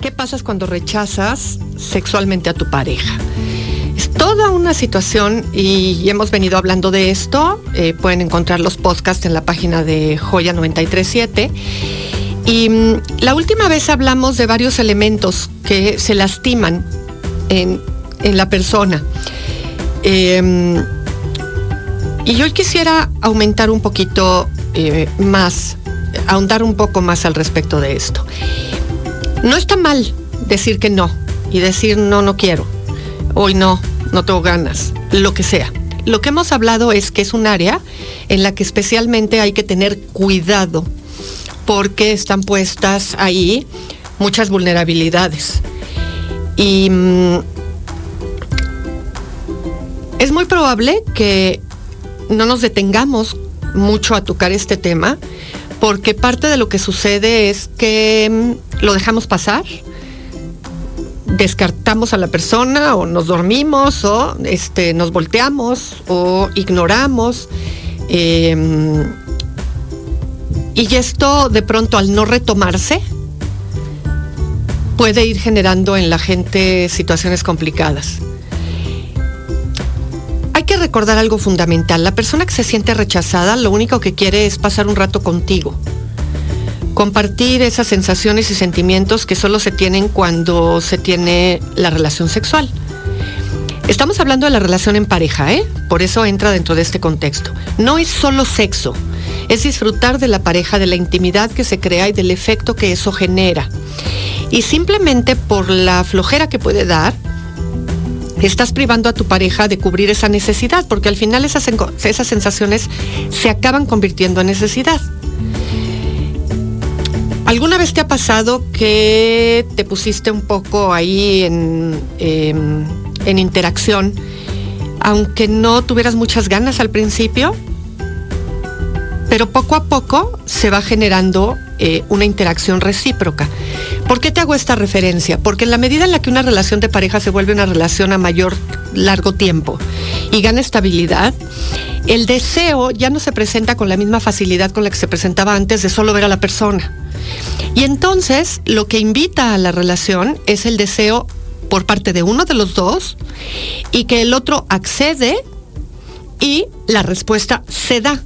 ¿Qué pasa cuando rechazas sexualmente a tu pareja? Es toda una situación y hemos venido hablando de esto. Eh, pueden encontrar los podcasts en la página de Joya 937. Y mm, la última vez hablamos de varios elementos que se lastiman en, la persona. Em, y hoy quisiera aumentar un poquito eh, más, ahondar un poco más al respecto de esto. No está mal decir que no y decir no, no quiero. Hoy no, no tengo ganas, lo que sea. Lo que hemos hablado es que es un área en la que especialmente hay que tener cuidado porque están puestas ahí muchas vulnerabilidades. Y mm, es muy probable que no nos detengamos mucho a tocar este tema porque parte de lo que sucede es que mm, lo dejamos pasar, descartamos a la persona o nos dormimos o este, nos volteamos o ignoramos. Em, y esto de pronto al no retomarse puede ir generando en la gente situaciones complicadas que recordar algo fundamental. La persona que se siente rechazada lo único que quiere es pasar un rato contigo. Compartir esas sensaciones y sentimientos que solo se tienen cuando se tiene la relación sexual. Estamos hablando de la relación en pareja, ¿eh? Por eso entra dentro de este contexto. No es solo sexo, es disfrutar de la pareja, de la intimidad que se crea y del efecto que eso genera. Y simplemente por la flojera que puede dar, estás privando a tu pareja de cubrir esa necesidad, porque al final esas, esas sensaciones se acaban convirtiendo en necesidad. ¿Alguna vez te ha pasado que te pusiste un poco ahí en, em, en interacción, aunque no tuvieras muchas ganas al principio? Pero poco a poco se va generando eh, una interacción recíproca. ¿Por qué te hago esta referencia? Porque en la medida en la que una relación de pareja se vuelve una relación a mayor largo tiempo y gana estabilidad, el deseo ya no se presenta con la misma facilidad con la que se presentaba antes de solo ver a la persona. Y entonces lo que invita a la relación es el deseo por parte de uno de los dos y que el otro accede y la respuesta se da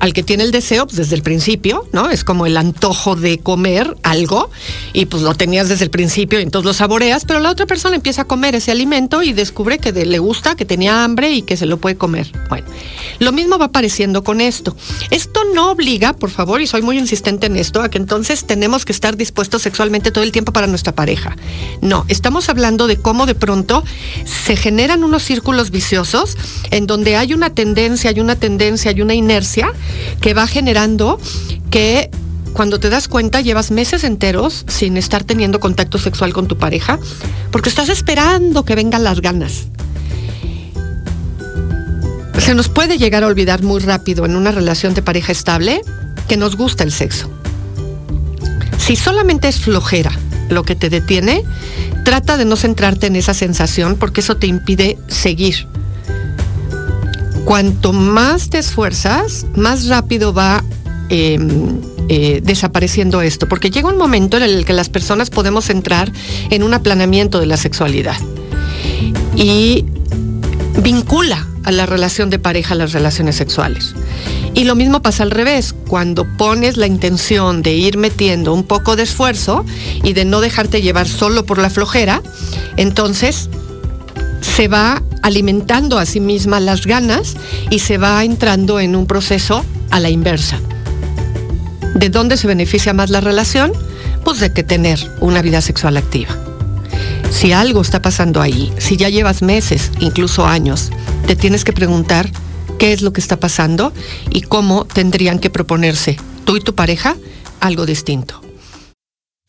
al que tiene el deseo pues, desde el principio, ¿no? Es como el antojo de comer algo y pues lo tenías desde el principio y entonces lo saboreas, pero la otra persona empieza a comer ese alimento y descubre que le gusta, que tenía hambre y que se lo puede comer. Bueno, lo mismo va apareciendo con esto. Esto no obliga, por favor, y soy muy insistente en esto, a que entonces tenemos que estar dispuestos sexualmente todo el tiempo para nuestra pareja. No, estamos hablando de cómo de pronto se generan unos círculos viciosos en donde hay una tendencia, hay una tendencia, hay una inercia que va generando que cuando te das cuenta llevas meses enteros sin estar teniendo contacto sexual con tu pareja porque estás esperando que vengan las ganas. Se nos puede llegar a olvidar muy rápido en una relación de pareja estable que nos gusta el sexo. Si solamente es flojera lo que te detiene, trata de no centrarte en esa sensación porque eso te impide seguir cuanto más te esfuerzas, más rápido va em, eh, desapareciendo esto, porque llega un momento en el que las personas podemos entrar en un aplanamiento de la sexualidad y vincula a la relación de pareja las relaciones sexuales. Y lo mismo pasa al revés, cuando pones la intención de ir metiendo un poco de esfuerzo y de no dejarte llevar solo por la flojera, entonces se va alimentando a sí misma las ganas y se va entrando en un proceso a la inversa. ¿De dónde se beneficia más la relación? Pues de que tener una vida sexual activa. Si algo está pasando ahí, si ya llevas meses, incluso años, te tienes que preguntar qué es lo que está pasando y cómo tendrían que proponerse tú y tu pareja algo distinto.